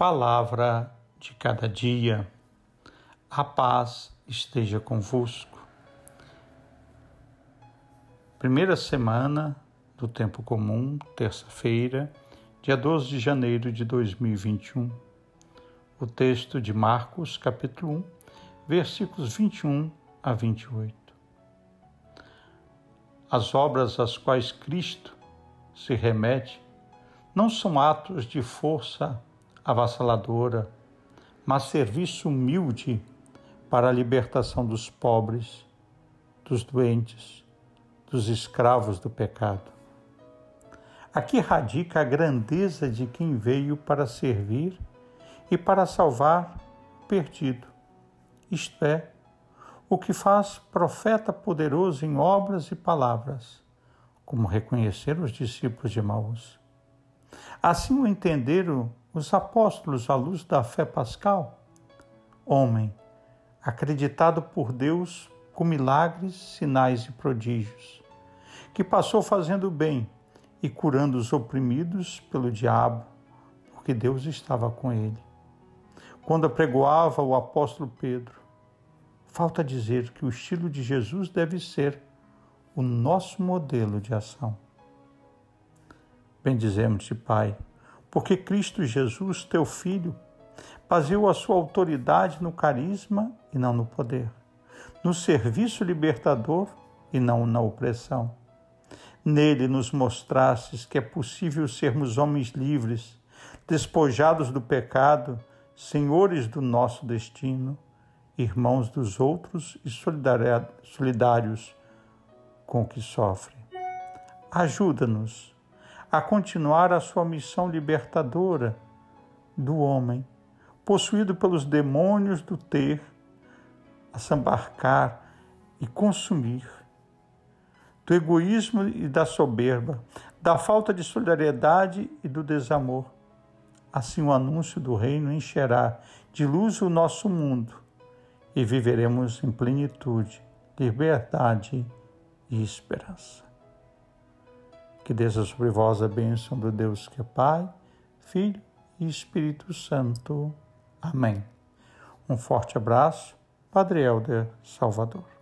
Palavra de cada dia. A paz esteja convosco. Primeira semana do tempo comum, terça-feira, dia 12 de janeiro de 2021. O texto de Marcos, capítulo 1, versículos 21 a 28. As obras às quais Cristo se remete não são atos de força avassaladora, mas serviço humilde para a libertação dos pobres, dos doentes, dos escravos do pecado. Aqui radica a grandeza de quem veio para servir e para salvar o perdido, isto é, o que faz profeta poderoso em obras e palavras, como reconheceram os discípulos de Maús. Assim o entenderam os apóstolos à luz da fé pascal. Homem, acreditado por Deus com milagres, sinais e prodígios, que passou fazendo bem e curando os oprimidos pelo diabo, porque Deus estava com ele. Quando apregoava o apóstolo Pedro, falta dizer que o estilo de Jesus deve ser o nosso modelo de ação. Bendizemos-te, Pai, porque Cristo Jesus, teu Filho, baseou a sua autoridade no carisma e não no poder, no serviço libertador e não na opressão. Nele nos mostrastes que é possível sermos homens livres, despojados do pecado, senhores do nosso destino, irmãos dos outros e solidários com o que sofre. Ajuda-nos a continuar a sua missão libertadora do homem, possuído pelos demônios do ter, a sambarcar e consumir, do egoísmo e da soberba, da falta de solidariedade e do desamor. Assim o anúncio do reino encherá de luz o nosso mundo e viveremos em plenitude, liberdade e esperança. Que desça sobre vós a bênção do Deus que é Pai, Filho e Espírito Santo. Amém. Um forte abraço, Padre Helder Salvador.